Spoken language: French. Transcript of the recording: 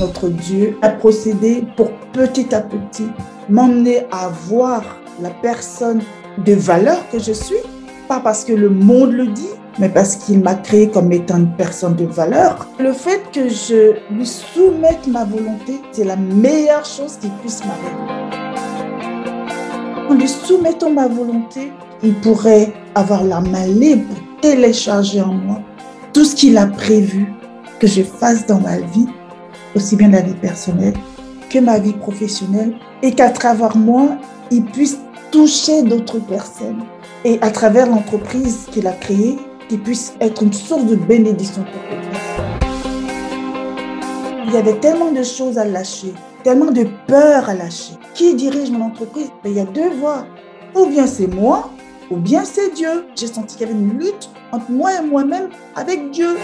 Notre Dieu a procédé pour petit à petit m'emmener à voir la personne de valeur que je suis, pas parce que le monde le dit, mais parce qu'il m'a créé comme étant une personne de valeur. Le fait que je lui soumette ma volonté, c'est la meilleure chose qui puisse m'arriver. En lui soumettant ma volonté, il pourrait avoir la main libre pour télécharger en moi tout ce qu'il a prévu que je fasse dans ma vie, aussi bien la vie personnelle que ma vie professionnelle, et qu'à travers moi, il puisse toucher d'autres personnes. Et à travers l'entreprise qu'il a créée, qu'il puisse être une source de bénédiction pour eux. Il y avait tellement de choses à lâcher, tellement de peur à lâcher. Qui dirige mon entreprise? Ben, Il y a deux voies. Ou bien c'est moi, ou bien c'est Dieu. J'ai senti qu'il y avait une lutte entre moi et moi-même avec Dieu.